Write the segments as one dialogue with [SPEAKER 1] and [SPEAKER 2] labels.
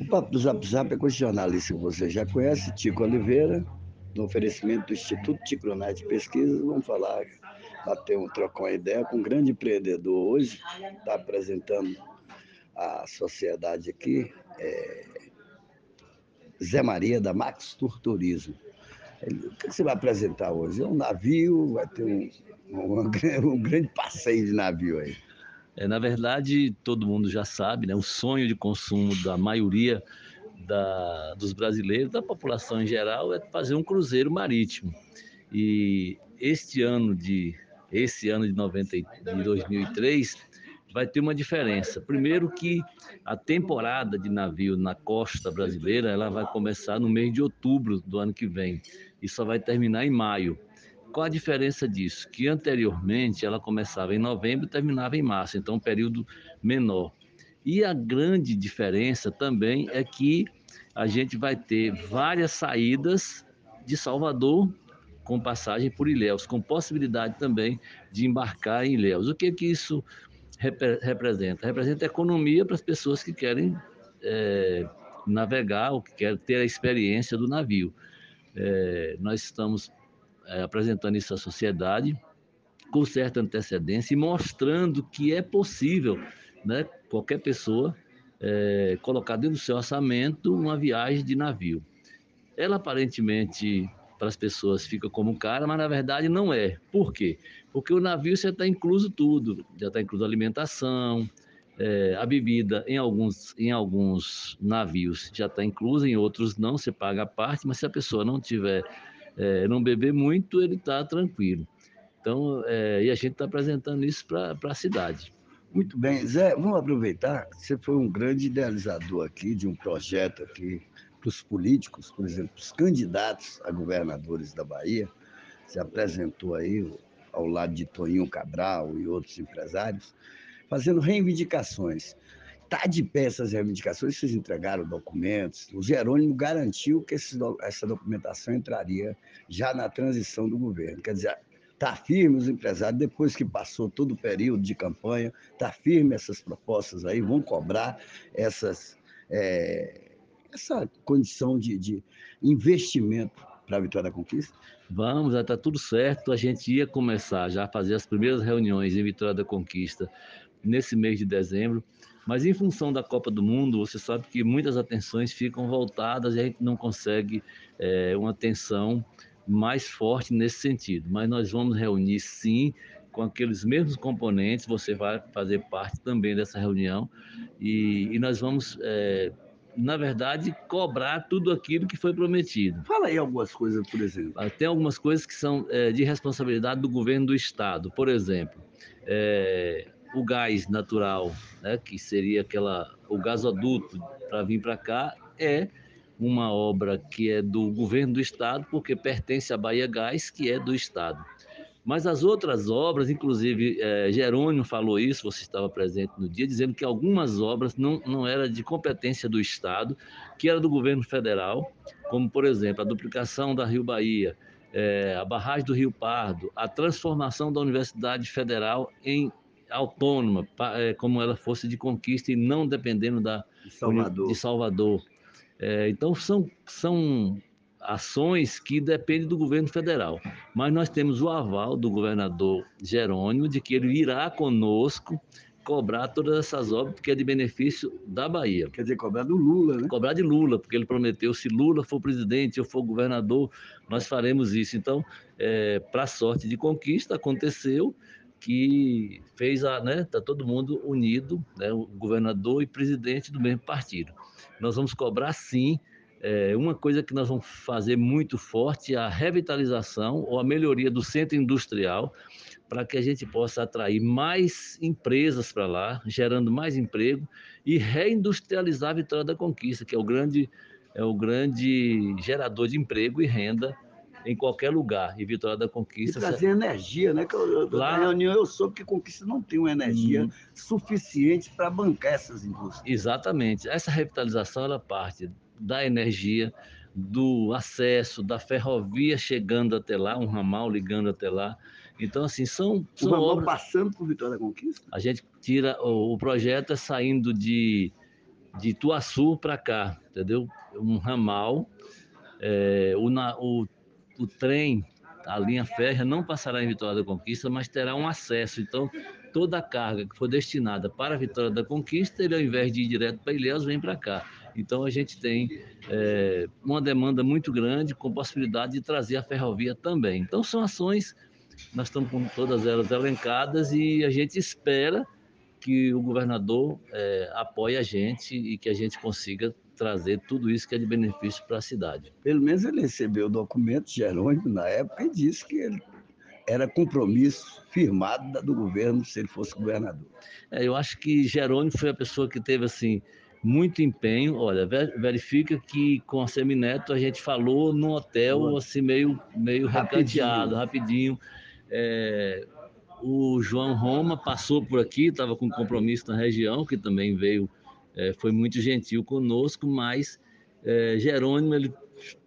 [SPEAKER 1] O Papo do Zap Zap é com esse jornalista que você já conhece, Tico Oliveira, no oferecimento do Instituto Ticronite de Pesquisas. Vamos falar, bater um trocar uma ideia com um grande empreendedor hoje, está apresentando a sociedade aqui, é Zé Maria da Max Tour Turismo. Ele, o que você vai apresentar hoje? É um navio, vai ter um, um, um grande passeio de navio aí.
[SPEAKER 2] É, na verdade, todo mundo já sabe, né? O sonho de consumo da maioria da, dos brasileiros, da população em geral, é fazer um cruzeiro marítimo. E este ano de esse ano de, 90, de 2003 vai ter uma diferença. Primeiro que a temporada de navio na costa brasileira ela vai começar no mês de outubro do ano que vem e só vai terminar em maio. Qual a diferença disso? Que anteriormente ela começava em novembro e terminava em março, então um período menor. E a grande diferença também é que a gente vai ter várias saídas de Salvador com passagem por Ilhéus, com possibilidade também de embarcar em Ilhéus. O que que isso rep representa? Representa economia para as pessoas que querem é, navegar ou que querem ter a experiência do navio. É, nós estamos é, apresentando isso à sociedade com certa antecedência e mostrando que é possível, né, qualquer pessoa é, colocar dentro do seu orçamento uma viagem de navio. Ela aparentemente para as pessoas fica como cara, mas na verdade não é. Por quê? Porque o navio já está incluso tudo, já está incluso a alimentação, é, a bebida em alguns, em alguns navios já está inclusa, em outros não, você paga a parte, mas se a pessoa não tiver é, não beber muito, ele está tranquilo. Então, é, e a gente está apresentando isso para a cidade.
[SPEAKER 1] Muito bem. Zé, vamos aproveitar. Você foi um grande idealizador aqui de um projeto aqui para os políticos, por exemplo, os candidatos a governadores da Bahia. Você apresentou aí ao lado de Toninho Cabral e outros empresários, fazendo reivindicações. Está de pé essas reivindicações, vocês entregaram documentos. O Jerônimo garantiu que esse, essa documentação entraria já na transição do governo. Quer dizer, está firme os empresários, depois que passou todo o período de campanha, está firme essas propostas aí, vão cobrar essas, é, essa condição de, de investimento para a Vitória da Conquista?
[SPEAKER 2] Vamos, já está tudo certo. A gente ia começar já a fazer as primeiras reuniões em Vitória da Conquista nesse mês de dezembro. Mas em função da Copa do Mundo, você sabe que muitas atenções ficam voltadas e a gente não consegue é, uma atenção mais forte nesse sentido. Mas nós vamos reunir sim com aqueles mesmos componentes, você vai fazer parte também dessa reunião e, e nós vamos, é, na verdade, cobrar tudo aquilo que foi prometido.
[SPEAKER 1] Fala aí algumas coisas, por exemplo. Ah,
[SPEAKER 2] tem algumas coisas que são é, de responsabilidade do governo do Estado. Por exemplo, é, o gás natural, né, que seria aquela o gasoduto para vir para cá, é uma obra que é do governo do estado, porque pertence à Bahia Gás, que é do estado. Mas as outras obras, inclusive é, Jerônimo falou isso, você estava presente no dia, dizendo que algumas obras não, não eram de competência do Estado, que era do governo federal, como, por exemplo, a duplicação da Rio Bahia, é, a barragem do Rio Pardo, a transformação da Universidade Federal em autônoma, é, como ela fosse de conquista e não dependendo da
[SPEAKER 1] de Salvador.
[SPEAKER 2] De Salvador. É, então são, são ações que dependem do governo federal. Mas nós temos o aval do governador Jerônimo de que ele irá conosco cobrar todas essas obras, porque é de benefício da Bahia.
[SPEAKER 1] Quer dizer, cobrar do Lula, né?
[SPEAKER 2] Cobrar de Lula, porque ele prometeu, se Lula for presidente, eu for governador, nós faremos isso. Então, é, para sorte de conquista, aconteceu, que fez a, né, tá todo mundo unido, né, o governador e presidente do mesmo partido. Nós vamos cobrar sim é, uma coisa que nós vamos fazer muito forte é a revitalização ou a melhoria do centro industrial para que a gente possa atrair mais empresas para lá, gerando mais emprego e reindustrializar a Vitória da Conquista, que é o grande é o grande gerador de emprego e renda em qualquer lugar. E Vitória da Conquista.
[SPEAKER 1] E trazer energia, né? Que eu, Lá... Na reunião eu soube que Conquista não tem uma energia hum. suficiente para bancar essas indústrias.
[SPEAKER 2] Exatamente. Essa revitalização ela parte da energia, do acesso, da ferrovia chegando até lá, um ramal ligando até lá. Então, assim, são, são
[SPEAKER 1] o obras... passando por Vitória da Conquista?
[SPEAKER 2] A gente tira, o, o projeto é saindo de de Ituaçu para cá, entendeu? Um ramal. É, o, na, o, o trem, a linha férrea, não passará em Vitória da Conquista, mas terá um acesso. Então, toda a carga que for destinada para a Vitória da Conquista, ele ao invés de ir direto para Ilhéus, vem para cá. Então a gente tem é, uma demanda muito grande com possibilidade de trazer a ferrovia também. Então são ações, nós estamos com todas elas elencadas e a gente espera que o governador é, apoie a gente e que a gente consiga trazer tudo isso que é de benefício para a cidade.
[SPEAKER 1] Pelo menos ele recebeu o documento Jerônimo na época e disse que ele era compromisso firmado do governo se ele fosse governador.
[SPEAKER 2] É, eu acho que Jerônimo foi a pessoa que teve assim muito empenho. Olha, verifica que com a Semineto a gente falou no hotel assim meio meio recanteado, rapidinho. É, o João Roma passou por aqui, estava com compromisso na região, que também veio, é, foi muito gentil conosco, mas é, Jerônimo ele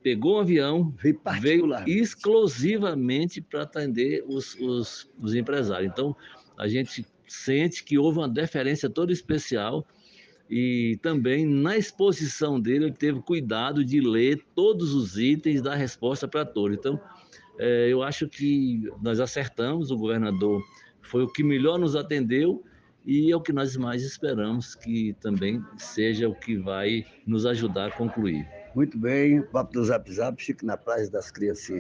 [SPEAKER 2] pegou um avião, veio, veio exclusivamente para atender os, os, os empresários. Então, a gente sente que houve uma deferência toda especial e também na exposição dele ele teve cuidado de ler todos os itens da resposta para todos. Então, é, eu acho que nós acertamos, o governador foi o que melhor nos atendeu e é o que nós mais esperamos que também seja o que vai nos ajudar a concluir.
[SPEAKER 1] Muito bem, o papo do Zap Zap fica na Praia das Criancinhas.